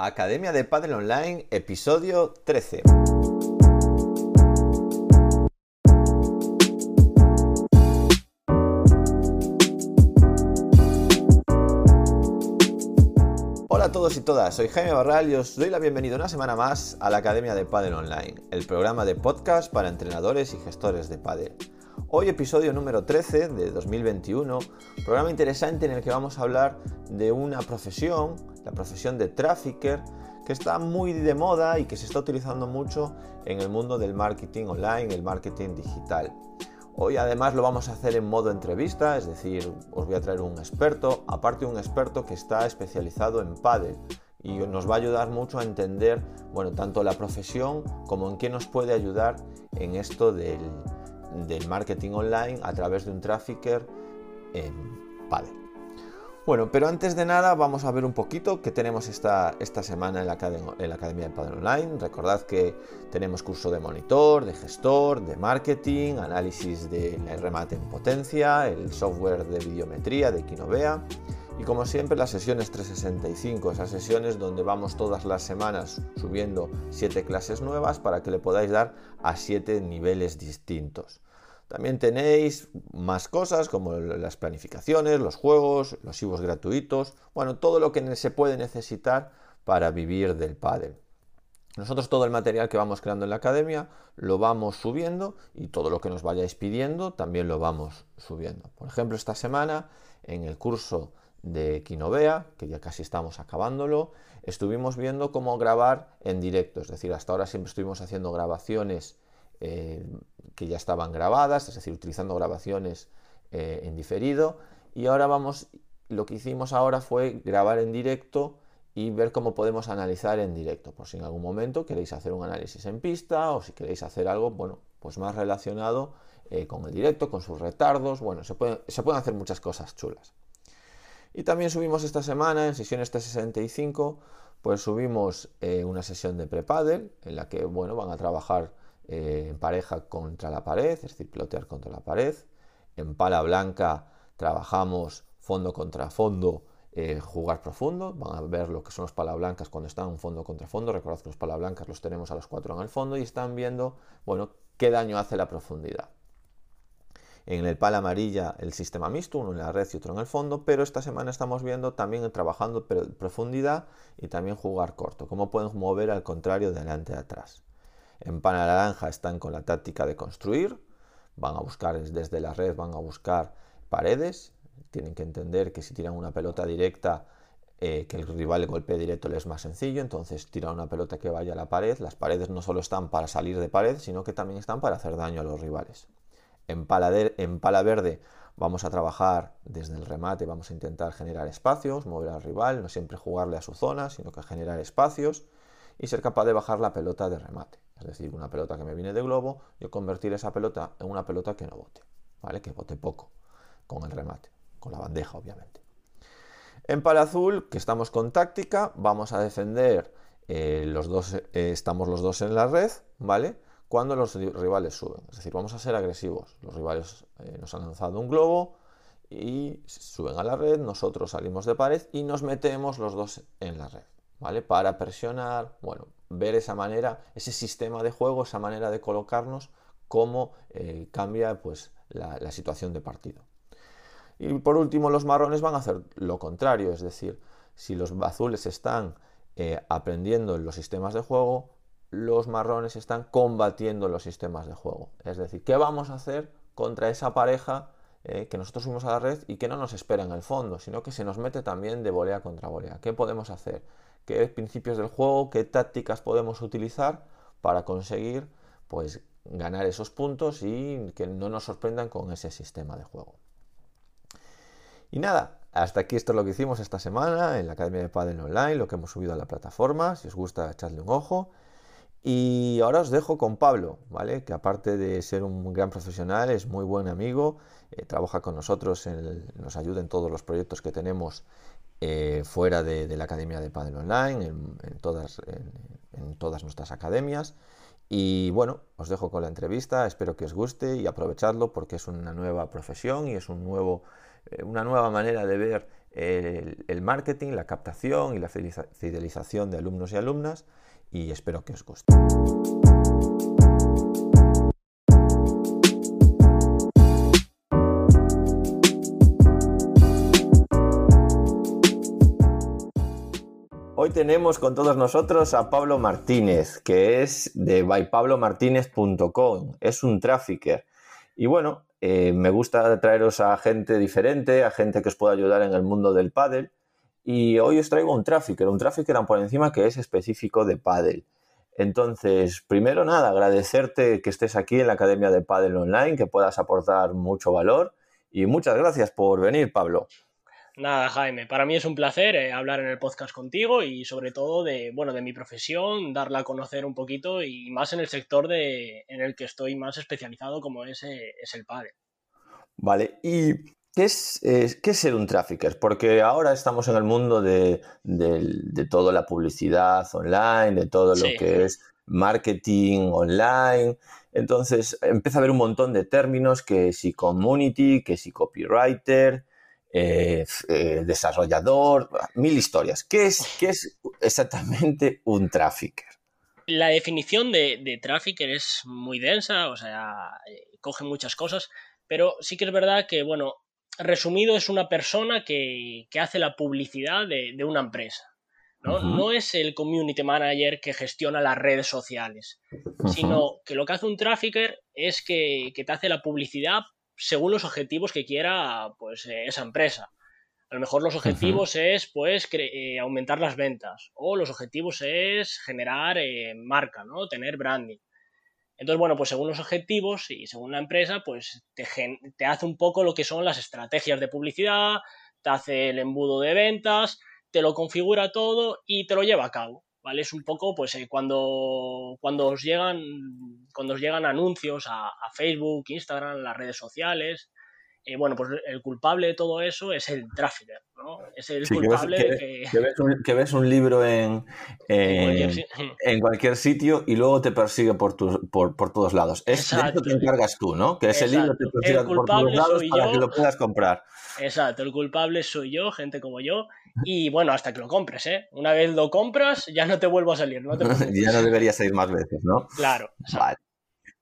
Academia de Padel Online, episodio 13. Hola a todos y todas, soy Jaime Barral y os doy la bienvenida una semana más a la Academia de Padel Online, el programa de podcast para entrenadores y gestores de padel. Hoy episodio número 13 de 2021, programa interesante en el que vamos a hablar de una profesión, la profesión de trafficker, que está muy de moda y que se está utilizando mucho en el mundo del marketing online, el marketing digital. Hoy además lo vamos a hacer en modo entrevista, es decir, os voy a traer un experto, aparte un experto que está especializado en paddle y nos va a ayudar mucho a entender, bueno, tanto la profesión como en qué nos puede ayudar en esto del, del marketing online a través de un trafficker en paddle. Bueno, pero antes de nada vamos a ver un poquito qué tenemos esta, esta semana en la, Academia de Padre Online. Recordad que tenemos curso de monitor, de gestor, de marketing, análisis de remate en potencia, el software de videometría de Kinovea y como siempre las sesiones 365, esas sesiones donde vamos todas las semanas subiendo 7 clases nuevas para que le podáis dar a 7 niveles distintos. También tenéis más cosas como las planificaciones, los juegos, los IVOs gratuitos, bueno, todo lo que se puede necesitar para vivir del pádel. Nosotros todo el material que vamos creando en la academia lo vamos subiendo y todo lo que nos vayáis pidiendo también lo vamos subiendo. Por ejemplo, esta semana en el curso de Kinovea, que ya casi estamos acabándolo, estuvimos viendo cómo grabar en directo, es decir, hasta ahora siempre estuvimos haciendo grabaciones eh, que ya estaban grabadas, es decir, utilizando grabaciones eh, en diferido. Y ahora vamos, lo que hicimos ahora fue grabar en directo y ver cómo podemos analizar en directo. Por si en algún momento queréis hacer un análisis en pista o si queréis hacer algo, bueno, pues más relacionado eh, con el directo, con sus retardos. Bueno, se, se pueden hacer muchas cosas chulas. Y también subimos esta semana, en sesión este 65, pues subimos una sesión de pre-paddle en la que, bueno, van a trabajar eh, en pareja contra la pared, es decir, plotear contra la pared. En pala blanca trabajamos fondo contra fondo, eh, jugar profundo. Van a ver lo que son los pala blancas cuando están fondo contra fondo. Recordad que los pala blancas los tenemos a los cuatro en el fondo y están viendo, bueno, qué daño hace la profundidad. En el pala amarilla el sistema mixto, uno en la red y otro en el fondo, pero esta semana estamos viendo también trabajando profundidad y también jugar corto, cómo pueden mover al contrario de adelante a atrás. En pana naranja están con la táctica de construir, van a buscar desde la red, van a buscar paredes, tienen que entender que si tiran una pelota directa, eh, que el rival golpee directo les es más sencillo, entonces tiran una pelota que vaya a la pared, las paredes no solo están para salir de pared, sino que también están para hacer daño a los rivales. En pala, verde vamos a trabajar desde el remate, vamos a intentar generar espacios, mover al rival, no siempre jugarle a su zona, sino que generar espacios y ser capaz de bajar la pelota de remate. Es decir, una pelota que me viene de globo, yo convertir esa pelota en una pelota que no bote, ¿vale? Que bote poco con el remate, con la bandeja, obviamente. En pala azul, que estamos con táctica, vamos a defender eh, los dos, eh, estamos los dos en la red, ¿vale? Cuando los rivales suben. Es decir, vamos a ser agresivos. Los rivales eh, nos han lanzado un globo y suben a la red, nosotros salimos de pared y nos metemos los dos en la red, ¿vale? Para presionar, bueno, ver esa manera, ese sistema de juego, esa manera de colocarnos, cómo eh, cambia pues, la, situación de partido. Y por último, los marrones van a hacer lo contrario, es decir, si los azules están eh, aprendiendo en los sistemas de juego, los marrones están combatiendo los sistemas de juego. Es decir, ¿qué vamos a hacer contra esa pareja eh, que nosotros fuimos a la red y que no nos espera en el fondo, sino que se nos mete también de volea contra volea? ¿Qué podemos hacer? qué principios del juego, qué tácticas podemos utilizar para conseguir pues, ganar esos puntos y que no nos sorprendan con ese sistema de juego. Y nada, hasta aquí esto es lo que hicimos esta semana en la Academia de Padel Online, lo que hemos subido a la plataforma. Si os gusta, echadle un ojo. Y ahora os dejo con Pablo, ¿vale? Que aparte de ser un gran profesional, es muy buen amigo, eh, trabaja con nosotros, nos ayuda en todos los proyectos que tenemos eh, fuera de, la Academia de Padel Online, en, todas, en, todas nuestras academias. Y bueno, os dejo con la entrevista, espero que os guste y aprovechadlo porque es una nueva profesión y es un nuevo, eh, una nueva manera de ver el, marketing, la captación y la fidelización de alumnos y alumnas y espero que os guste. Hoy tenemos con todos nosotros a Pablo Martínez, que es de bypablomartinez.com. Es un trafficker. Y bueno, eh, me gusta traeros a gente diferente, a gente que os pueda ayudar en el mundo del pádel. Y hoy os traigo un trafficker, un trafficker por encima que es específico de pádel. Entonces, primero nada, agradecerte que estés aquí en la Academia de Pádel Online, que puedas aportar mucho valor. Y muchas gracias por venir, Pablo. Nada, Jaime, para mí es un placer eh, hablar en el podcast contigo y sobre todo de, bueno, de mi profesión, darla a conocer un poquito y más en el sector de, en el que estoy más especializado como es, eh, es el padre. Vale, ¿y qué es, qué ser un trafficker? Porque ahora estamos en el mundo de, de, toda la publicidad online, de todo lo que es marketing online. Entonces empieza a haber un montón de términos que si community, que si copywriter, eh, eh, desarrollador, mil historias. ¿Qué es, qué es exactamente un trafficker? La definición de, de trafficker es muy densa, o sea, eh, coge muchas cosas, pero sí que es verdad que, bueno, resumido es una persona que, hace la publicidad de, una empresa. ¿no? no es el community manager que gestiona las redes sociales, sino que lo que hace un trafficker es que, que te hace la publicidad según los objetivos que quiera pues, eh, esa empresa. A lo mejor los objetivos es pues eh, aumentar las ventas o los objetivos es generar eh, marca, ¿no? Tener branding. Entonces, bueno, pues según los objetivos y según la empresa, pues te, hace un poco lo que son las estrategias de publicidad, te hace el embudo de ventas, te lo configura todo y te lo lleva a cabo. ¿vale? Es un poco, pues, eh, cuando, cuando, os llegan, cuando os llegan anuncios a, Facebook, Instagram, las redes sociales, eh, bueno, pues el culpable de todo eso es el trafficker, ¿no? Es el culpable que ves, que... Que, ves un, libro en, en, cualquier, sitio y luego te persigue por, por, por todos lados. Es, de eso te encargas tú, ¿no? Que ese libro te persiga por todos lados para que lo puedas comprar. Exacto, el culpable soy yo, gente como yo, y bueno, hasta que lo compres, ¿eh? Una vez lo compras, ya no te vuelvo a salir, ¿no? ya no debería salir más veces, ¿no? Claro. Vale.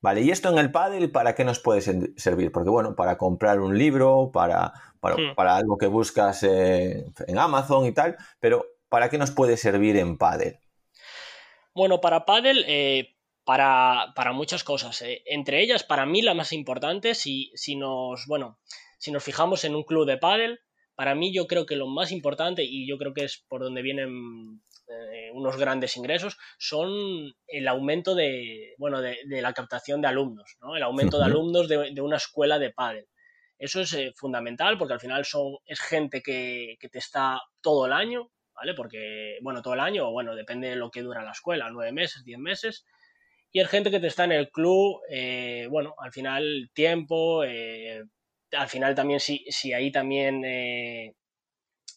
Vale, ¿y esto en el paddle para qué nos puede servir? Porque bueno, para comprar un libro, para, para, hmm. algo que buscas en Amazon y tal, pero ¿para qué nos puede servir en paddle? Bueno, para paddle, eh, para, para, muchas cosas. Eh. Entre ellas, para mí la más importante, si, si nos, bueno, si nos fijamos en un club de paddle, para mí yo creo que lo más importante, y yo creo que es por donde vienen eh, unos grandes ingresos, son el aumento de, bueno, de, la captación de alumnos, ¿no? el aumento de alumnos de, una escuela de pádel. Eso es eh, fundamental porque al final son, es gente que, te está todo el año, ¿vale? Porque, bueno, todo el año, o bueno, depende de lo que dura la escuela, nueve meses, diez meses, y es gente que te está en el club, eh, bueno, al final tiempo, al final también si, si ahí también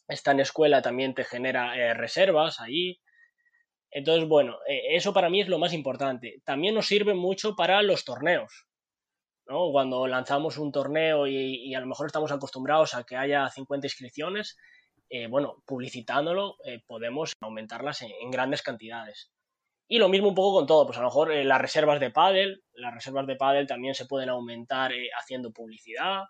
eh, está en escuela, también te genera eh, reservas ahí. Entonces, bueno, eh, eso para mí es lo más importante. También nos sirve mucho para los torneos. ¿no? Cuando lanzamos un torneo y, a lo mejor estamos acostumbrados a que haya 50 inscripciones, bueno, publicitándolo podemos aumentarlas en, grandes cantidades. Y lo mismo un poco con todo, pues a lo mejor las reservas de pádel, las reservas de pádel también se pueden aumentar haciendo publicidad,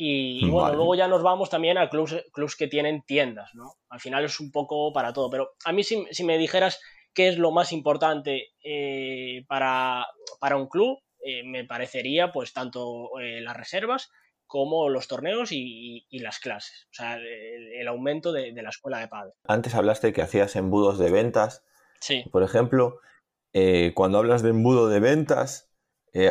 y, bueno, luego ya nos vamos también a clubs, clubs, que tienen tiendas, ¿no? Al final es un poco para todo, pero a mí si, si me dijeras qué es lo más importante eh, para, para, un club, eh, me parecería pues tanto eh, las reservas como los torneos y, y, las clases, o sea, el, aumento de, de, la escuela de padre. Antes hablaste que hacías embudos de ventas. Sí. Por ejemplo, cuando hablas de embudo de ventas,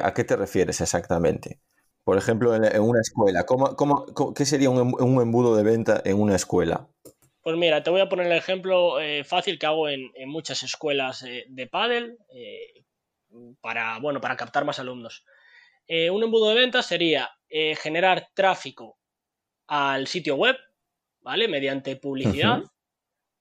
¿a qué te refieres exactamente? Por ejemplo, en, una escuela, ¿cómo, qué sería un, embudo de venta en una escuela? Pues mira, te voy a poner el ejemplo eh, fácil que hago en, muchas escuelas eh, de pádel eh, para, bueno, para captar más alumnos. un embudo de venta sería generar tráfico al sitio web, ¿vale? Mediante publicidad,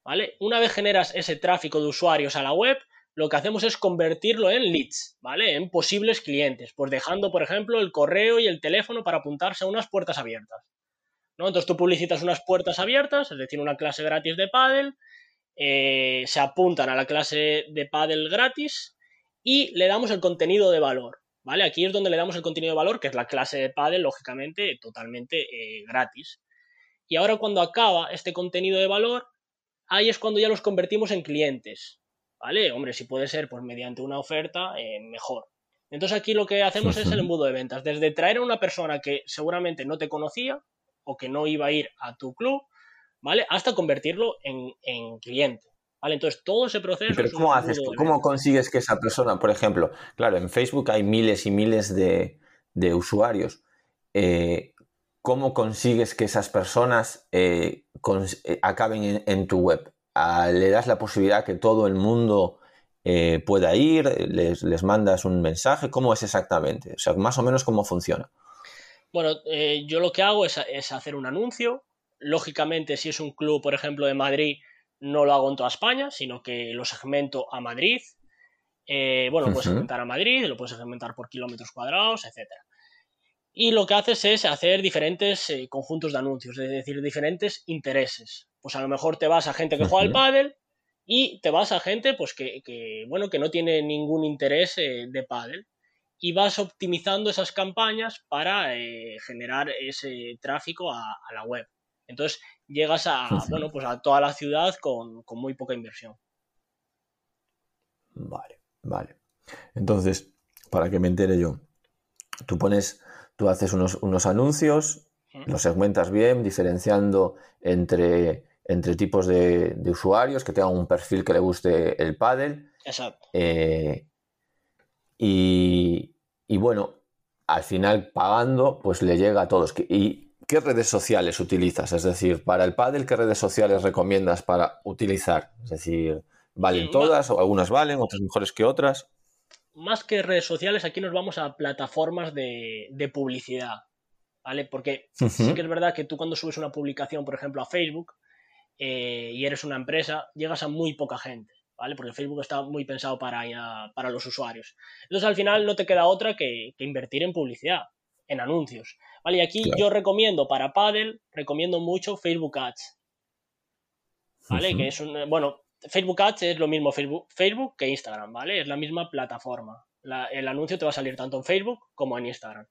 ¿vale? Una vez generas ese tráfico de usuarios a la web, lo que hacemos es convertirlo en leads, ¿vale? En posibles clientes, pues dejando, por ejemplo, el correo y el teléfono para apuntarse a unas puertas abiertas. Entonces tú publicitas unas puertas abiertas, es decir, una clase gratis de pádel, eh, se apuntan a la clase de pádel gratis y le damos el contenido de valor, ¿vale? Aquí es donde le damos el contenido de valor, que es la clase de pádel, lógicamente, totalmente eh, gratis. Y ahora cuando acaba este contenido de valor, ahí es cuando ya los convertimos en clientes, ¿vale? Hombre, si puede ser pues mediante una oferta, eh, mejor. Entonces aquí lo que hacemos es el embudo de ventas, desde traer a una persona que seguramente no te conocía o que no iba a ir a tu club, ¿vale? Hasta convertirlo en, cliente. ¿Vale? Entonces, todo ese proceso. Pero ¿cómo haces? ¿Cómo consigues que esa persona, por ejemplo, claro, en Facebook hay miles y miles de, usuarios. Eh, ¿Cómo consigues que esas personas eh, acaben en, tu web? ¿Le das la posibilidad que todo el mundo eh, pueda ir, les, mandas un mensaje, ¿cómo es exactamente? O sea, más o menos cómo funciona. Bueno, eh, yo lo que hago es, hacer un anuncio. Lógicamente, si es un club, por ejemplo, de Madrid, no lo hago en toda España, sino que lo segmento a Madrid. Eh, bueno, lo puedes segmentar a Madrid, lo puedes segmentar por kilómetros cuadrados, etc. Y lo que haces es hacer diferentes conjuntos de anuncios, es decir, diferentes intereses. Pues a lo mejor te vas a gente que juega al pádel y te vas a gente pues que, bueno, que no tiene ningún interés eh, de pádel y vas optimizando esas campañas para eh, generar ese tráfico a, la web. Entonces llegas a, bueno, pues a toda la ciudad con, muy poca inversión. Vale, vale. Entonces, para que me entere yo, tú pones, tú haces unos, unos anuncios, los segmentas bien, diferenciando entre entre tipos de, usuarios que tengan un perfil que le guste el paddle. Exacto. Eh, y, bueno, al final pagando, pues le llega a todos. ¿Y qué redes sociales utilizas? Es decir, para el paddle, ¿qué redes sociales recomiendas para utilizar? Es decir, ¿valen todas o algunas valen, otras mejores que otras? Más que redes sociales, aquí nos vamos a plataformas de, publicidad. ¿Vale? Porque sí que es verdad que tú cuando subes una publicación, por ejemplo, a Facebook, eh, y eres una empresa, llegas a muy poca gente, ¿vale? Porque Facebook está muy pensado para, para los usuarios. Entonces al final no te queda otra que, invertir en publicidad, en anuncios, ¿vale? Y aquí yo recomiendo para Paddle, recomiendo mucho Facebook Ads, ¿vale? Que es un, bueno, Facebook Ads es lo mismo Facebook, Facebook que Instagram, ¿vale? Es la misma plataforma. el anuncio te va a salir tanto en Facebook como en Instagram.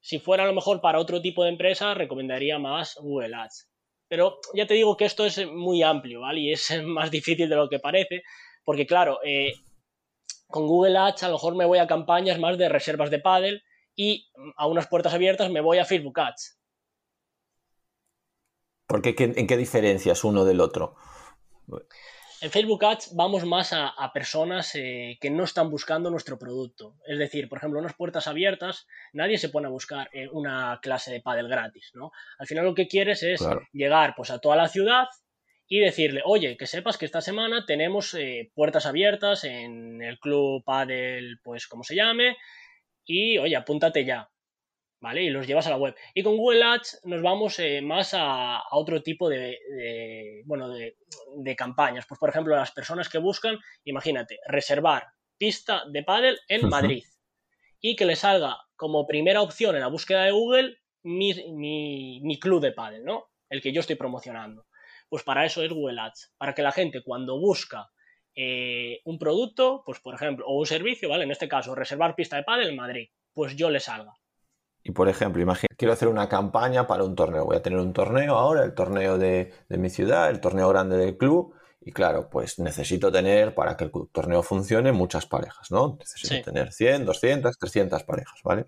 Si fuera a lo mejor para otro tipo de empresa, recomendaría más Google Ads. Pero ya te digo que esto es muy amplio, ¿vale? Y es más difícil de lo que parece, porque claro, eh, con Google Ads a lo mejor me voy a campañas más de reservas de paddle y a unas puertas abiertas me voy a Facebook Ads. ¿Por qué? ¿En qué diferencias uno del otro? En Facebook Ads vamos más a, personas eh, que no están buscando nuestro producto. Es decir, por ejemplo, unas puertas abiertas, nadie se pone a buscar eh, una clase de pádel gratis, ¿no? Al final lo que quieres es llegar pues, a toda la ciudad y decirle, oye, que sepas que esta semana tenemos eh, puertas abiertas en el club pádel, pues como se llame, y oye, apúntate ya. ¿Vale? Y los llevas a la web. Y con Google Ads nos vamos eh, más a, otro tipo de, bueno, de, campañas. Pues, por ejemplo, las personas que buscan, imagínate, reservar pista de pádel en Madrid y que le salga como primera opción en la búsqueda de Google mi, club de pádel, ¿no? El que yo estoy promocionando. Pues para eso es Google Ads, para que la gente cuando busca eh, un producto, pues por ejemplo, o un servicio, ¿vale? En este caso, reservar pista de pádel en Madrid, pues yo le salga. Y por ejemplo, imagina, quiero hacer una campaña para un torneo. Voy a tener un torneo ahora, el torneo de, mi ciudad, el torneo grande del club. Y claro, pues necesito tener, para que el torneo funcione, muchas parejas, ¿no? Necesito tener 100, 200, 300 parejas, ¿vale?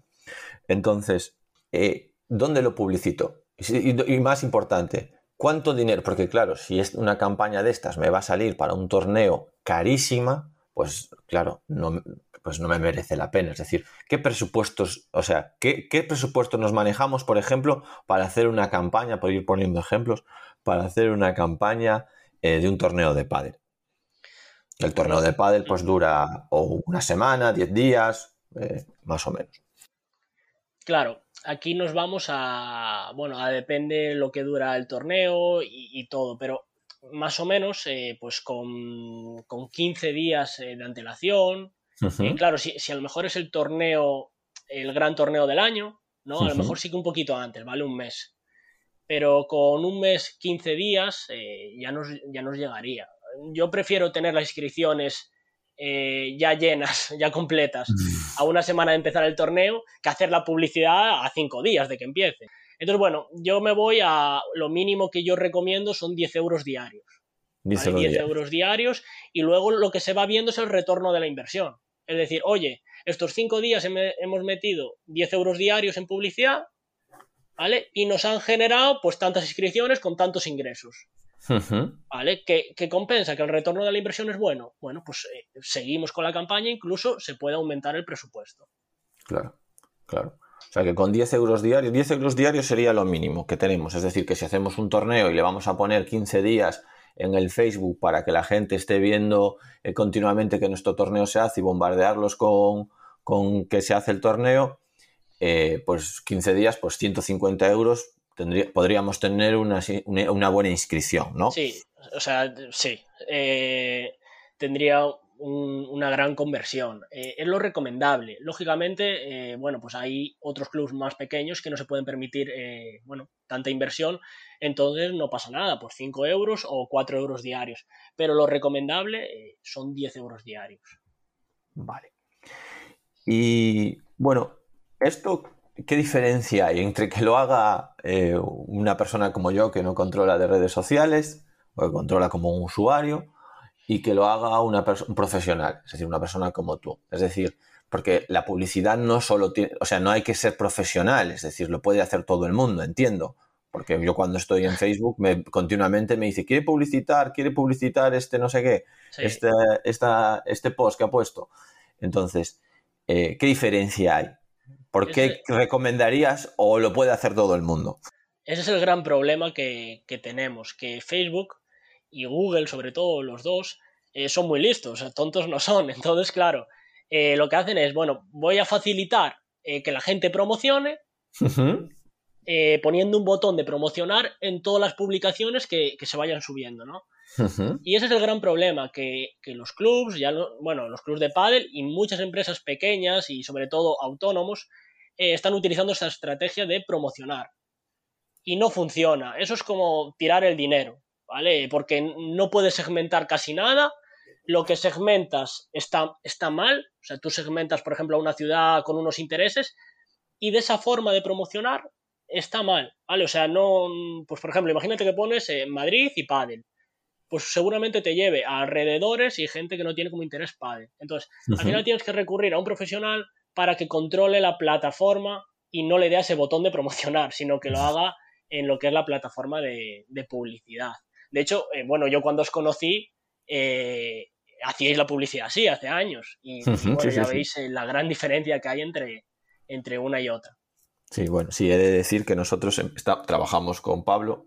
Entonces, eh, ¿dónde lo publicito? Y, y, más importante, ¿cuánto dinero? Porque claro, si es una campaña de estas me va a salir para un torneo carísima, pues claro, no, pues no me merece la pena. Es decir, ¿qué presupuestos, o sea, qué, presupuestos nos manejamos, por ejemplo, para hacer una campaña, por ir poniendo ejemplos, para hacer una campaña eh, de un torneo de pádel? El torneo de pádel pues dura o una semana, diez días, eh, más o menos. Claro, aquí nos vamos a, bueno, a depende lo que dura el torneo y, todo, pero más o menos, eh, pues con, con, 15 días de antelación, claro, si, a lo mejor es el torneo, el gran torneo del año, ¿no? A lo mejor sí que un poquito antes, ¿vale? Un mes. pero con un mes, 15 días, eh, ya, nos, ya nos llegaría. Yo prefiero tener las inscripciones eh, ya llenas, ya completas, a una semana de empezar el torneo, que hacer la publicidad a cinco días de que empiece. Entonces, bueno, yo me voy a lo mínimo que yo recomiendo son 10 euros diarios. 10, euros diarios y luego lo que se va viendo es el retorno de la inversión. Es decir, oye, estos cinco días hemos metido 10 euros diarios en publicidad, ¿vale? Y nos han generado pues tantas inscripciones con tantos ingresos. ¿Vale? ¿Que, compensa? ¿Que el retorno de la inversión es bueno? Bueno, pues eh, seguimos con la campaña, incluso se puede aumentar el presupuesto. Claro, claro. O sea que con 10 euros diarios, 10 euros diarios sería lo mínimo que tenemos. Es decir, que si hacemos un torneo y le vamos a poner 15 días en el Facebook para que la gente esté viendo eh, continuamente que nuestro torneo se hace y bombardearlos con, con que se hace el torneo, eh, pues 15 días, pues 150 euros, tendría, podríamos tener una, una, buena inscripción, ¿no? Sí, o sea, sí. Eh, tendría una gran conversión. Eh, es lo recomendable. Lógicamente, bueno, pues hay otros clubes más pequeños que no se pueden permitir, bueno, tanta inversión, entonces no pasa nada, por 5 euros o 4 euros diarios. Pero lo recomendable son 10 euros diarios. Vale. Y bueno, ¿Esto qué diferencia hay entre que lo haga eh, una persona como yo que no controla de redes sociales o que controla como un usuario y que lo haga una un profesional, es decir, una persona como tú? Es decir, porque la publicidad no solo tiene, o sea, no hay que ser profesional, es decir, lo puede hacer todo el mundo, entiendo. Porque yo cuando estoy en Facebook me, continuamente me dice, ¿quiere publicitar? ¿Quiere publicitar este no sé qué? Este, este post que ha puesto. Entonces, eh, ¿qué diferencia hay? ¿Por qué recomendarías o lo puede hacer todo el mundo? Ese es el gran problema que, tenemos, que Facebook y Google, sobre todo los dos, eh, son muy listos, tontos no son. Entonces, claro, eh, lo que hacen es, bueno, voy a facilitar eh, que la gente promocione, poniendo un botón de promocionar en todas las publicaciones que, se vayan subiendo, ¿no? Y ese es el gran problema, que, los clubs, ya bueno, los clubs de pádel y muchas empresas pequeñas y sobre todo autónomos están utilizando esta estrategia de promocionar. Y no funciona. Eso es como tirar el dinero, ¿vale? Porque no puedes segmentar casi nada. Lo que segmentas está, está mal. O sea, tú segmentas, por ejemplo, a una ciudad con unos intereses y de esa forma de promocionar está mal, ¿vale? O sea, no, pues por ejemplo, imagínate que pones en Madrid y Padel, pues seguramente te lleve a alrededores y gente que no tiene como interés Padel. Entonces, al final tienes que recurrir a un profesional para que controle la plataforma y no le dé ese botón de promocionar, sino que lo haga en lo que es la plataforma de, publicidad. De hecho, eh, bueno, yo cuando os conocí, eh, hacíais la publicidad así, hace años. Y ya veis eh, la gran diferencia que hay entre, entre una y otra. Sí, bueno, sí, he de decir que nosotros em, trabajamos con Pablo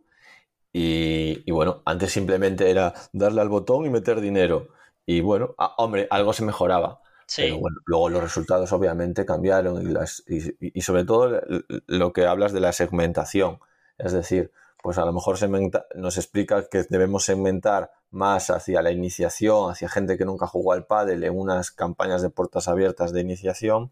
y, bueno, antes simplemente era darle al botón y meter dinero. Y bueno, hombre, algo se mejoraba. Pero bueno, luego los resultados obviamente cambiaron y, las, y, sobre todo lo que hablas de la segmentación. Es decir, pues a lo mejor nos explica que debemos segmentar más hacia la iniciación, hacia gente que nunca jugó al pádel en unas campañas de puertas abiertas de iniciación.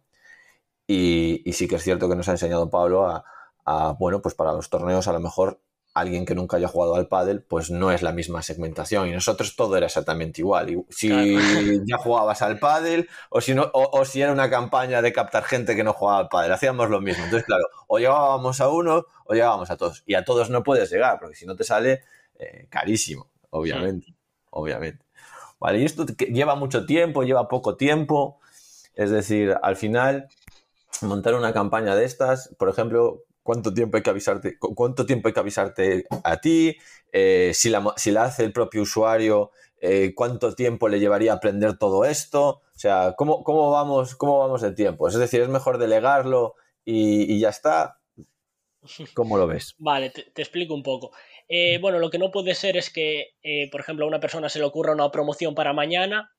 Y, sí que es cierto que nos ha enseñado Pablo a, a, bueno, pues para los torneos a lo mejor alguien que nunca haya jugado al pádel, pues no es la misma segmentación. Y nosotros todo era exactamente igual. si ya jugabas al pádel o si, no, o, si era una campaña de captar gente que no jugaba al pádel, hacíamos lo mismo. Entonces, claro, o llegábamos a uno o llegábamos a todos. Y a todos no puedes llegar, porque si no te sale eh, carísimo, obviamente. Obviamente. Vale, y esto lleva mucho tiempo, lleva poco tiempo. Es decir, al final, montar una campaña de estas, por ejemplo, cuánto tiempo hay que avisarte, cuánto tiempo hay que avisarte a ti, eh, si, la, si, la, hace el propio usuario, eh, cuánto tiempo le llevaría a aprender todo esto, o sea, cómo, cómo, vamos, cómo vamos de tiempo. Es decir, es mejor delegarlo y, ya está. ¿Cómo lo ves? Vale, te, explico un poco. Eh, bueno, lo que no puede ser es que, por ejemplo, a una persona se le ocurra una promoción para mañana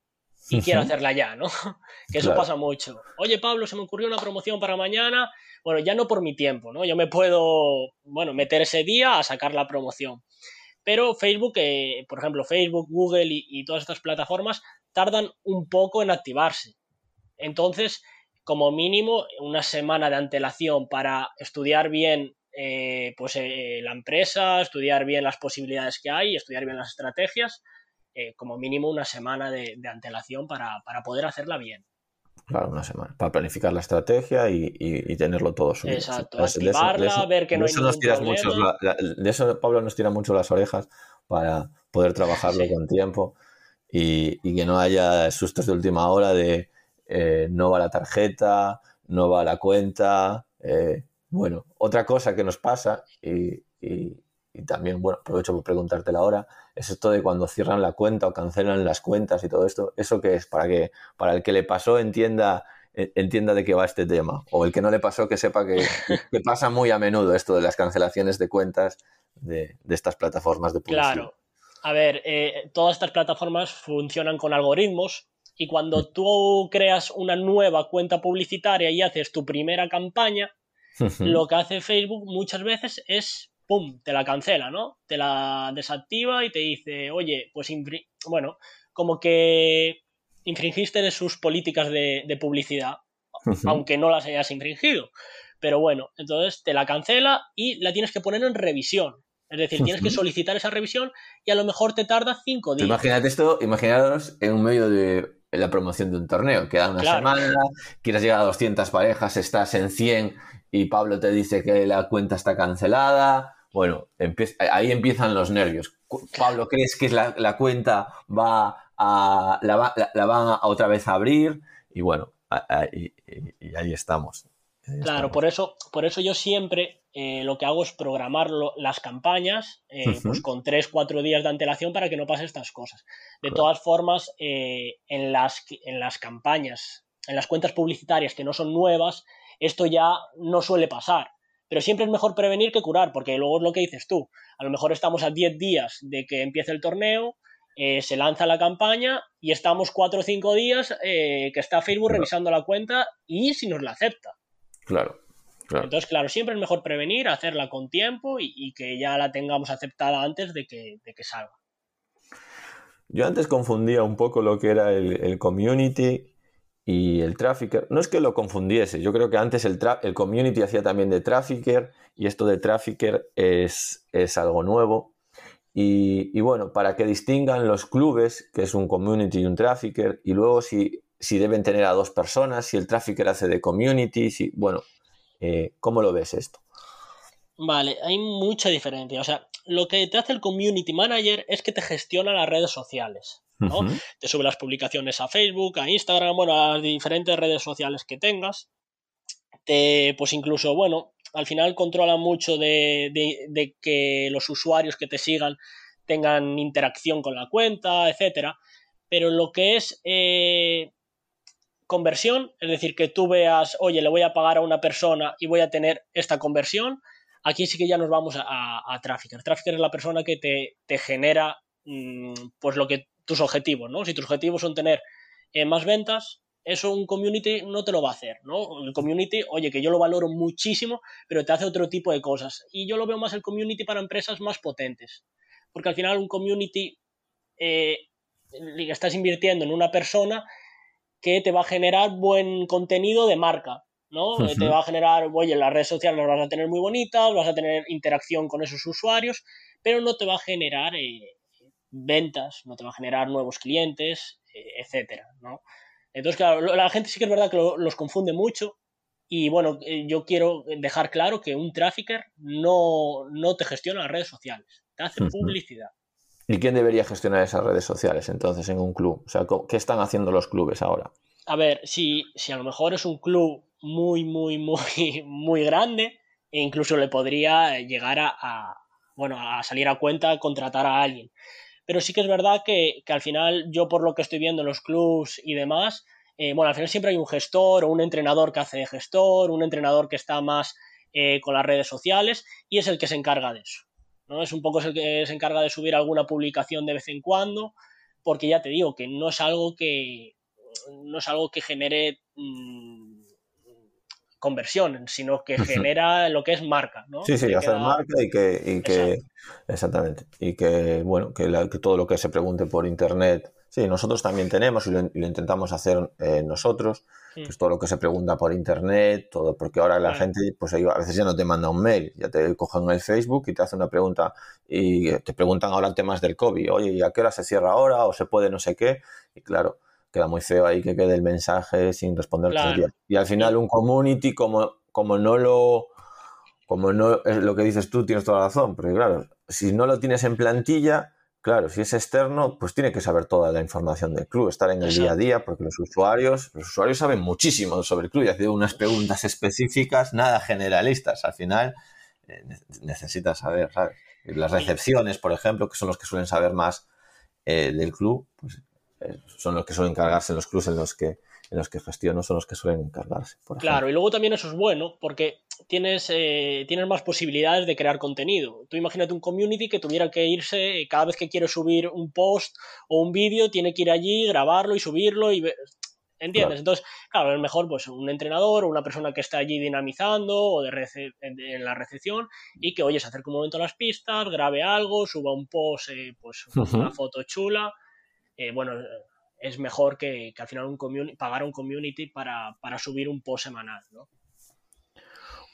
y quiera hacerla ya, ¿no? que eso pasa mucho. Oye, Pablo, se me ocurrió una promoción para mañana bueno, ya no por mi tiempo, ¿no? Yo me puedo, bueno, meter ese día a sacar la promoción. Pero Facebook, eh, por ejemplo, Facebook, Google y, todas estas plataformas tardan un poco en activarse. Entonces, como mínimo, una semana de antelación para estudiar bien eh, pues eh, la empresa, estudiar bien las posibilidades que hay, estudiar bien las estrategias, como mínimo una semana de, antelación para, poder hacerla bien. Claro, una semana, para planificar la estrategia y, tenerlo todo subido. Exacto, activarla, ver que no hay ningún de eso Pablo nos tira mucho las orejas para poder trabajarlo con tiempo y, que no haya sustos de última hora de no va la tarjeta, no va la cuenta, bueno, otra cosa que nos pasa, y, también, bueno, aprovecho por preguntártela ahora, es esto de cuando cierran la cuenta o cancelan las cuentas y todo esto, ¿eso qué es? Para que para el que le pasó entienda, e, entienda de qué va este tema, o el que no le pasó que sepa que, pasa muy a menudo esto de las cancelaciones de cuentas de, estas plataformas de publicidad. Claro. A ver, eh, todas estas plataformas funcionan con algoritmos y cuando mm. tú creas una nueva cuenta publicitaria y haces tu primera campaña, lo que hace Facebook muchas veces es, ¡pum!, te la cancela, ¿no? Te la desactiva y te dice, oye, pues, bueno, como que infringiste de sus políticas de, publicidad, aunque no las hayas infringido. Pero bueno, entonces te la cancela y la tienes que poner en revisión. Es decir, tienes que solicitar esa revisión y a lo mejor te tarda cinco días. Imagínate esto, imaginaros en un medio de la promoción de un torneo. Queda una semana, quieres llegar a 200 parejas, estás en 100 y Pablo te dice que la cuenta está cancelada. Bueno, ahí empiezan los nervios. Pablo, ¿crees que la, la cuenta va a, la, la, van a otra vez a abrir? Y bueno, y, ahí estamos. claro, por eso, por eso yo siempre eh, lo que hago es programar las campañas eh, pues con 3-4 días de antelación para que no pase estas cosas. De todas formas, eh, en, las, en las campañas, en las cuentas publicitarias que no son nuevas, esto ya no suele pasar. Pero siempre es mejor prevenir que curar, porque luego es lo que dices tú. A lo mejor estamos a 10 días de que empiece el torneo, eh, se lanza la campaña y estamos 4 o 5 días eh, que está Facebook revisando la cuenta y si nos la acepta. Claro, Entonces, claro, siempre es mejor prevenir, hacerla con tiempo y, que ya la tengamos aceptada antes de que, salga. Yo antes confundía un poco lo que era el community y el trafficker, no es que lo confundiese, yo creo que antes el, community hacía también de trafficker y esto de trafficker es, es algo nuevo. Y, bueno, para que distingan los clubes, que es un community y un trafficker, y luego si, si deben tener a dos personas, si el trafficker hace de community, si, bueno, eh, ¿cómo lo ves esto? Vale, hay mucha diferencia. O sea, lo que te hace el community manager es que te gestiona las redes sociales. Te sube las publicaciones a Facebook, a Instagram, bueno, a las diferentes redes sociales que tengas. Te, pues incluso, bueno, al final controla mucho de, que los usuarios que te sigan tengan interacción con la cuenta, etcétera. Pero lo que es eh, conversión, es decir, que tú veas, oye, le voy a pagar a una persona y voy a tener esta conversión, aquí sí que ya nos vamos a, a, Trafficker. Trafficker es la persona que te, te genera mm, pues lo que tus objetivos, ¿no? Si tus objetivos son tener eh, más ventas, eso un community no te lo va a hacer, ¿no? El community, oye, que yo lo valoro muchísimo, pero te hace otro tipo de cosas. Y yo lo veo más el community para empresas más potentes. Porque al final un community eh, estás invirtiendo en una persona que te va a generar buen contenido de marca, ¿no? Te va a generar, oye, las redes sociales las vas a tener muy bonitas, vas a tener interacción con esos usuarios, pero no te va a generar eh, ventas, no te va a generar nuevos clientes, eh, etcétera, ¿no? Entonces, claro, la gente sí que es verdad que los confunde mucho y bueno, eh, yo quiero dejar claro que un trafficker no, no te gestiona las redes sociales, te hace publicidad. ¿Y quién debería gestionar esas redes sociales entonces en un club? O sea, ¿qué están haciendo los clubes ahora? A ver, si, si a lo mejor es un club muy, muy, muy, muy grande, e incluso le podría llegar a, bueno, a salir a cuenta contratar a alguien pero sí que es verdad que, al final yo por lo que estoy viendo en los clubs y demás, eh, bueno, al final siempre hay un gestor o un entrenador que hace de gestor, un entrenador que está más eh, con las redes sociales y es el que se encarga de eso. ¿no? Es un poco el que se encarga de subir alguna publicación de vez en cuando, porque ya te digo que no es algo que no es algo que genere mm, conversión, sino que genera lo que es marca, ¿no? Sí, sí, hacer marca y que, exactamente, y que, bueno, que, todo lo que se pregunte por internet Sí, nosotros también tenemos y lo, intentamos hacer eh, nosotros, mm. pues todo lo que se pregunta por internet, todo, porque ahora la gente, pues a veces ya no te manda un mail, ya te cogen el Facebook y te hacen una pregunta y te preguntan ahora temas del COVID, oye, ¿y a qué hora se cierra ahora o se puede no sé qué? Y claro, queda muy feo ahí que quede el mensaje sin responder Y al final un community como, como no lo como no es lo que dices tú, tienes toda la razón, porque claro, si no lo tienes en plantilla, Claro, si es externo, pues tiene que saber toda la información del club, estar en el día a día, porque los usuarios, los usuarios saben muchísimo sobre el club y hacen unas preguntas específicas, nada generalistas. Al final eh, necesitas saber, ¿sabes? Las recepciones, por ejemplo, que son los que suelen saber más eh, del club, pues son los que suelen encargarse en los clubes en los que en los que gestiono son los que suelen encargarse. claro, y luego también eso es bueno porque tienes, eh, tienes más posibilidades de crear contenido. Tú imagínate un community que tuviera que irse eh, cada vez que quiere subir un post o un vídeo, tiene que ir allí, grabarlo y subirlo y ¿Entiendes? Entonces, claro, es mejor pues un entrenador o una persona que está allí dinamizando o de en la recepción y que, oye, se acerque un momento a las pistas, grabe algo, suba un post, eh, pues una foto chula. Bueno, es mejor que, al final un pagar un community para, subir un post semanal. ¿no?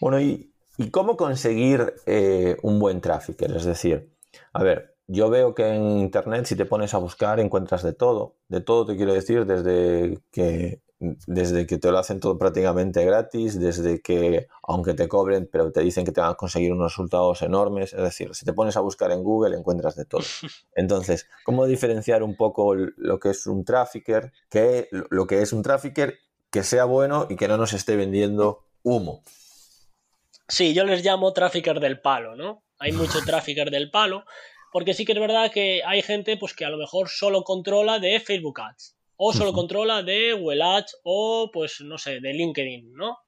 Bueno, ¿y, cómo conseguir eh, un buen tráfico? Es decir, a ver, yo veo que en Internet si te pones a buscar encuentras de todo. De todo te quiero decir, desde que desde que te lo hacen todo prácticamente gratis, desde que, aunque te cobren, pero te dicen que te van a conseguir unos resultados enormes, es decir, si te pones a buscar en Google encuentras de todo. Entonces, ¿cómo diferenciar un poco lo que es un trafficker, que, lo que es un trafficker que sea bueno y que no nos esté vendiendo humo? Sí, yo les llamo trafficker del palo, ¿no? Hay mucho trafficker del palo, porque sí que es verdad que hay gente pues, que a lo mejor solo controla de Facebook Ads o solo controla de Google Ads o, pues, no sé, de LinkedIn, ¿no?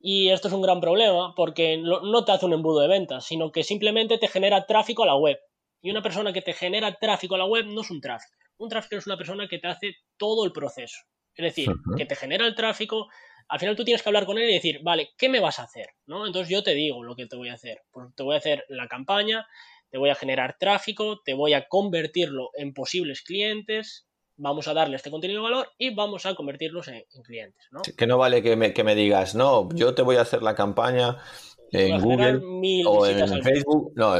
Y esto es un gran problema porque no te hace un embudo de ventas, sino que simplemente te genera tráfico a la web. Y una persona que te genera tráfico a la web no es un tráfico. Un tráfico es una persona que te hace todo el proceso. Es decir, que te genera el tráfico. Al final tú tienes que hablar con él y decir, vale, ¿qué me vas a hacer? ¿No? Entonces yo te digo lo que te voy a hacer. Pues te voy a hacer la campaña, te voy a generar tráfico, te voy a convertirlo en posibles clientes, vamos a darle este contenido de valor y vamos a convertirlos en, clientes. ¿no? Que no vale que me, que me, digas, no, yo te voy a hacer la campaña en Google o en Facebook. No,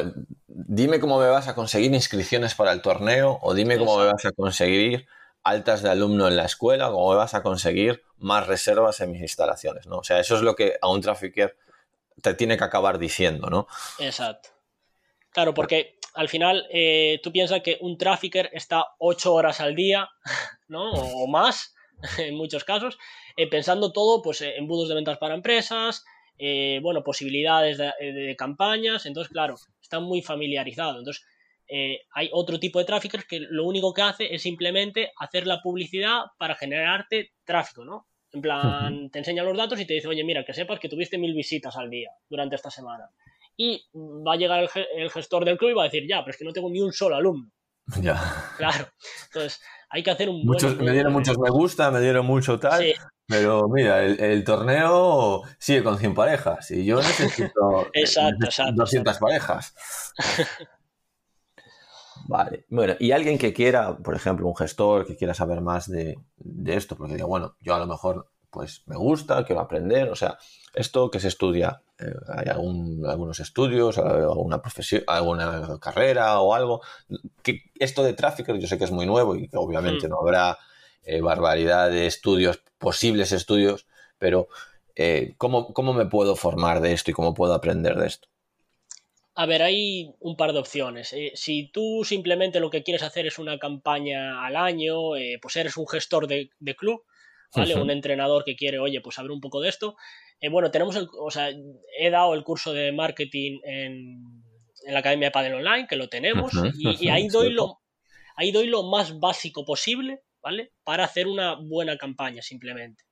dime cómo me vas a conseguir inscripciones para el torneo o dime cómo me vas a conseguir altas de alumno en la escuela, cómo me vas a conseguir más reservas en mis instalaciones, ¿no? O sea, eso es lo que a un trafficker te tiene que acabar diciendo, ¿no? Exacto. Claro, porque al final eh, tú piensas que un trafficker está ocho horas al día, ¿no? O, más, en muchos casos, eh, pensando todo pues, en embudos de ventas para empresas, eh, bueno, posibilidades de, campañas, entonces, claro, está muy familiarizado. Entonces, hay otro tipo de traffickers que lo único que hace es simplemente hacer la publicidad para generarte tráfico, ¿no? En plan, te enseña los datos y te dice, oye, mira, que sepas que tuviste mil visitas al día durante esta semana y va a llegar el, gestor del club y va a decir, ya, pero es que no tengo ni un solo alumno. Ya. Claro. Entonces, hay que hacer un muchos, Me dieron muchos me gusta, me dieron mucho tal, pero mira, el, torneo sigue con 100 parejas y yo necesito, exacto, 200 parejas. Vale, bueno, y alguien que quiera, por ejemplo, un gestor que quiera saber más de, de esto, porque diga, bueno, yo a lo mejor pues me gusta, quiero aprender, o sea, esto que se estudia, eh, hay algunos estudios, alguna profesión, alguna carrera o algo, que esto de tráfico yo sé que es muy nuevo y que obviamente mm. no habrá eh, barbaridad de estudios, posibles estudios, pero eh, ¿cómo, ¿cómo me puedo formar de esto y cómo puedo aprender de esto? A ver, hay un par de opciones. si tú simplemente lo que quieres hacer es una campaña al año, pues eres un gestor de club, ¿vale? Un entrenador que quiere, oye, pues saber un poco de esto. Eh, bueno, tenemos, el, o sea, he dado el curso de marketing en, la Academia de Padel Online, que lo tenemos, y, ahí, doy lo, ahí doy lo más básico posible, ¿vale? Para hacer una buena campaña, simplemente.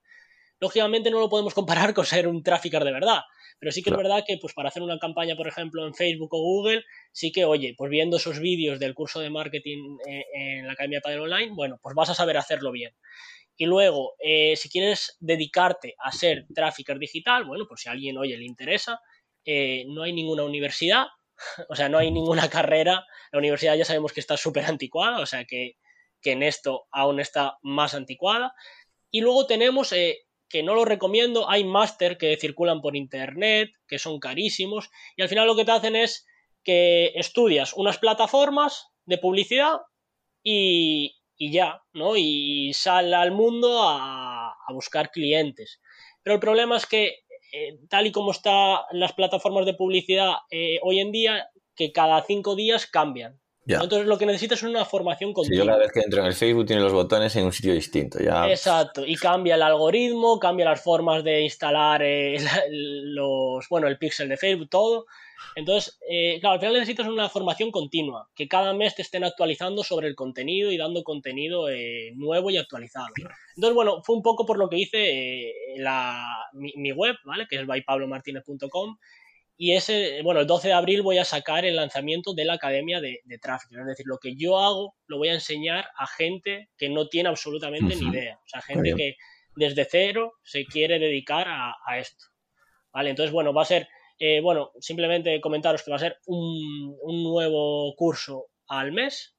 Lógicamente no lo podemos comparar con ser un trafficker de verdad, pero sí que es verdad que pues para hacer una campaña, por ejemplo, en Facebook o Google, sí que, oye, pues viendo esos vídeos del curso de marketing en, eh, en la Academia de Padel Online, bueno, pues vas a saber hacerlo bien. Y luego, eh, si quieres dedicarte a ser trafficker digital, bueno, pues si a alguien, oye, le interesa, eh, no hay ninguna universidad, o sea, no hay ninguna carrera, la universidad ya sabemos que está súper anticuada, o sea que, en esto aún está más anticuada. Y luego tenemos, eh, que no lo recomiendo, hay máster que circulan por internet, que son carísimos, y al final lo que te hacen es que estudias unas plataformas de publicidad y, ya, ¿no? Y sal al mundo a, a buscar clientes. Pero el problema es que eh, tal y como están las plataformas de publicidad eh, hoy en día, que cada cinco días cambian. Entonces lo que necesitas es una formación continua. yo cada vez que entro en el Facebook tiene los botones en un sitio distinto. Ya... Exacto, y cambia el algoritmo, cambia las formas de instalar eh, los, bueno, el pixel de Facebook, todo. Entonces, eh, claro, al final necesitas una formación continua, que cada mes te estén actualizando sobre el contenido y dando contenido eh, nuevo y actualizado. Entonces, bueno, fue un poco por lo que hice eh, mi, web, ¿vale? Que es bypablomartinez.com. Y ese, bueno, el 12 de abril voy a sacar el lanzamiento de la Academia de, Tráfico. Es decir, lo que yo hago lo voy a enseñar a gente que no tiene absolutamente ni idea. O sea, gente que desde cero se quiere dedicar a, a esto. ¿Vale? Entonces, bueno, va a ser eh, bueno, simplemente comentaros que va a ser un, nuevo curso al mes,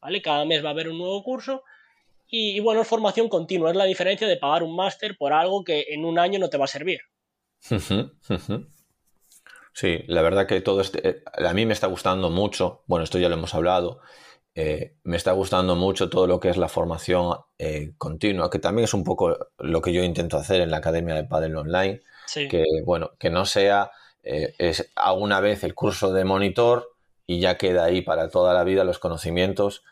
¿vale? Cada mes va a haber un nuevo curso y, bueno, es formación continua, es la diferencia de pagar un máster por algo que en un año no te va a servir. Sí, la verdad que todo este, eh, a mí me está gustando mucho, bueno, esto ya lo hemos hablado, eh, me está gustando mucho todo lo que es la formación continua, que también es un poco lo que yo intento hacer en la Academia de Padel Online, que bueno, que no sea eh, es a una vez el curso de monitor y ya queda ahí para toda la vida los conocimientos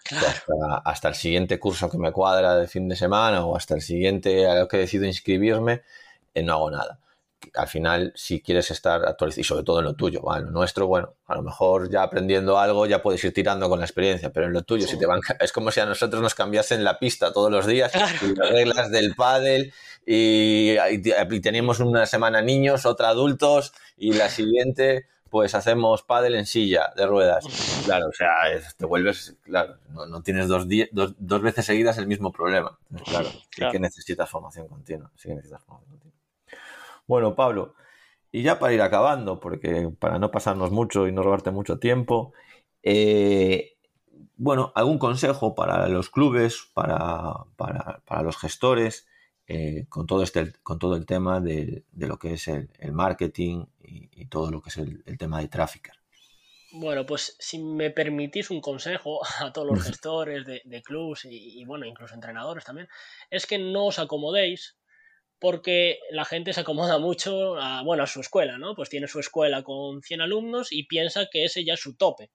hasta, el siguiente curso que me cuadra de fin de semana o hasta el siguiente a lo que decido inscribirme, eh, no hago nada. Al final, si quieres estar actualizado, y sobre todo en lo tuyo, lo nuestro, bueno, a lo mejor ya aprendiendo algo ya puedes ir tirando con la experiencia, pero en lo tuyo, si te van, es como si a nosotros nos cambiasen la pista todos los días, y las reglas del pádel, y, y, tenemos una semana niños, otra adultos, y la siguiente pues hacemos pádel en silla de ruedas. Claro, o sea, te vuelves, claro, no, tienes dos, dos, dos, veces seguidas el mismo problema. claro, sí que necesitas formación continua, sí que necesitas formación continua. Bueno, Pablo, y ya para ir acabando, porque para no pasarnos mucho y no robarte mucho tiempo, eh, bueno, algún consejo para los clubes, para, para, para los gestores, eh, con, todo este, con todo el tema de, lo que es el, marketing y, todo lo que es el, tema de tráfico. Bueno, pues si me permitís un consejo a todos los gestores de, clubs y, bueno, incluso entrenadores también, es que no os acomodéis porque la gente se acomoda mucho a, bueno, a su escuela, ¿no? Pues tiene su escuela con 100 alumnos y piensa que ese ya es su tope.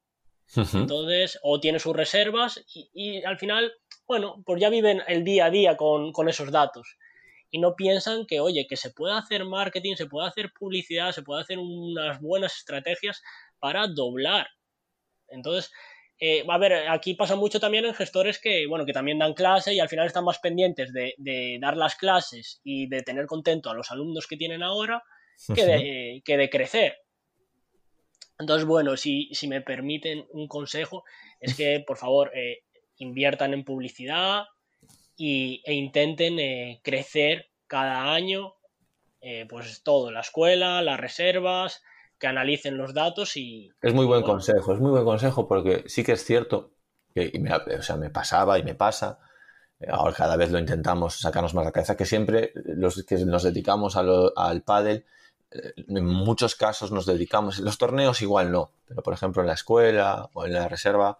Entonces, o tiene sus reservas y, al final, bueno, pues ya viven el día a día con, esos datos. Y no piensan que, oye, que se puede hacer marketing, se puede hacer publicidad, se puede hacer unas buenas estrategias para doblar. Entonces, eh, a ver, aquí pasa mucho también en gestores que, bueno, que también dan clase y al final están más pendientes de, dar las clases y de tener contento a los alumnos que tienen ahora que que de crecer. Entonces, bueno, si, me permiten un consejo, es que por favor eh, inviertan en publicidad y, e intenten eh, crecer cada año, eh, pues todo, la escuela, las reservas, que analicen los datos y... Es muy buen consejo, es muy buen consejo porque sí que es cierto que me, o sea, me pasaba y me pasa, ahora cada vez lo intentamos sacarnos más la cabeza, que siempre los que nos dedicamos al pádel en muchos casos nos dedicamos, en los torneos igual no, pero por ejemplo en la escuela o en la reserva,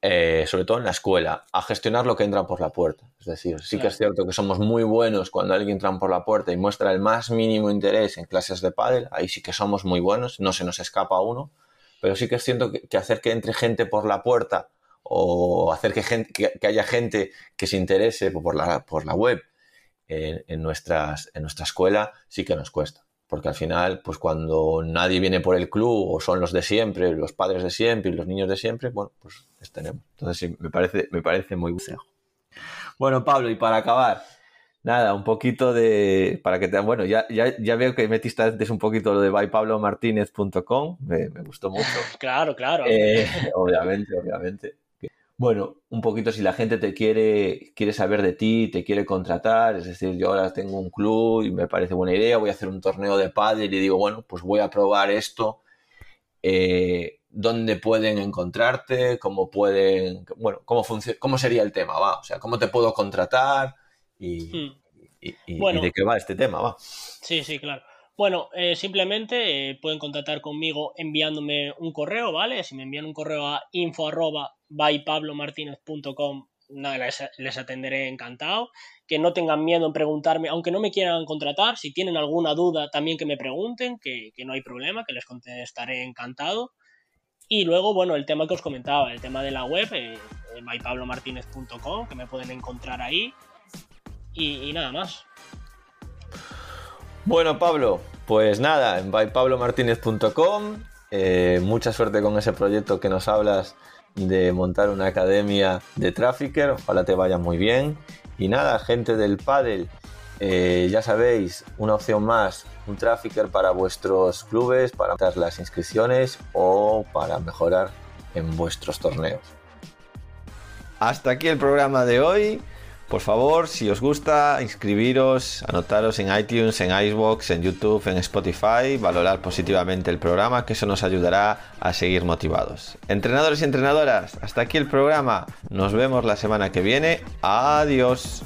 eh, sobre todo en la escuela, a gestionar lo que entra por la puerta. Es decir, sí que es cierto que somos muy buenos cuando alguien entra por la puerta y muestra el más mínimo interés en clases de pádel, ahí sí que somos muy buenos, no se nos escapa uno, pero sí que es cierto que, hacer que entre gente por la puerta o hacer que, gente, que, haya gente que se interese por la, por la web en, nuestras, en nuestra escuela sí que nos cuesta porque al final, pues cuando nadie viene por el club o son los de siempre, los padres de siempre y los niños de siempre, bueno, pues tenemos. Entonces sí, me parece, me parece muy consejo. Bueno, Pablo, y para acabar, nada, un poquito de, para que te, bueno, ya, ya, ya veo que metiste antes un poquito lo de bypablomartinez.com, me, me gustó mucho. claro, claro. Eh, obviamente, obviamente. Bueno, un poquito si la gente te quiere, quiere saber de ti, te quiere contratar, es decir, yo ahora tengo un club y me parece buena idea, voy a hacer un torneo de pádel y digo, bueno, pues voy a probar esto. Eh, dónde pueden encontrarte, cómo pueden, bueno, cómo, cómo sería el tema, va, o sea, cómo te puedo contratar y, hmm. de qué va este tema, va. Sí, sí, claro. Bueno, eh, simplemente eh, pueden contactar conmigo enviándome un correo, ¿vale? Si me envían un correo a info nada, les, atenderé encantado. Que no tengan miedo en preguntarme, aunque no me quieran contratar, si tienen alguna duda también que me pregunten, que, no hay problema, que les contestaré encantado. Y luego, bueno, el tema que os comentaba, el tema de la web, eh, bypablomartinez.com, que me pueden encontrar ahí. Y, nada más. Bueno, Pablo, pues nada, en bypablomartinez.com. Eh, mucha suerte con ese proyecto que nos hablas de montar una academia de trafficker. Ojalá te vaya muy bien. Y nada, gente del paddle, eh, ya sabéis, una opción más, un trafficker para vuestros clubes, para dar las inscripciones o para mejorar en vuestros torneos. Hasta aquí el programa de hoy. Por favor, si os gusta, inscribiros, anotaros en iTunes, en Icebox, en YouTube, en Spotify, valorar positivamente el programa, que eso nos ayudará a seguir motivados. Entrenadores y entrenadoras, hasta aquí el programa. Nos vemos la semana que viene. Adiós.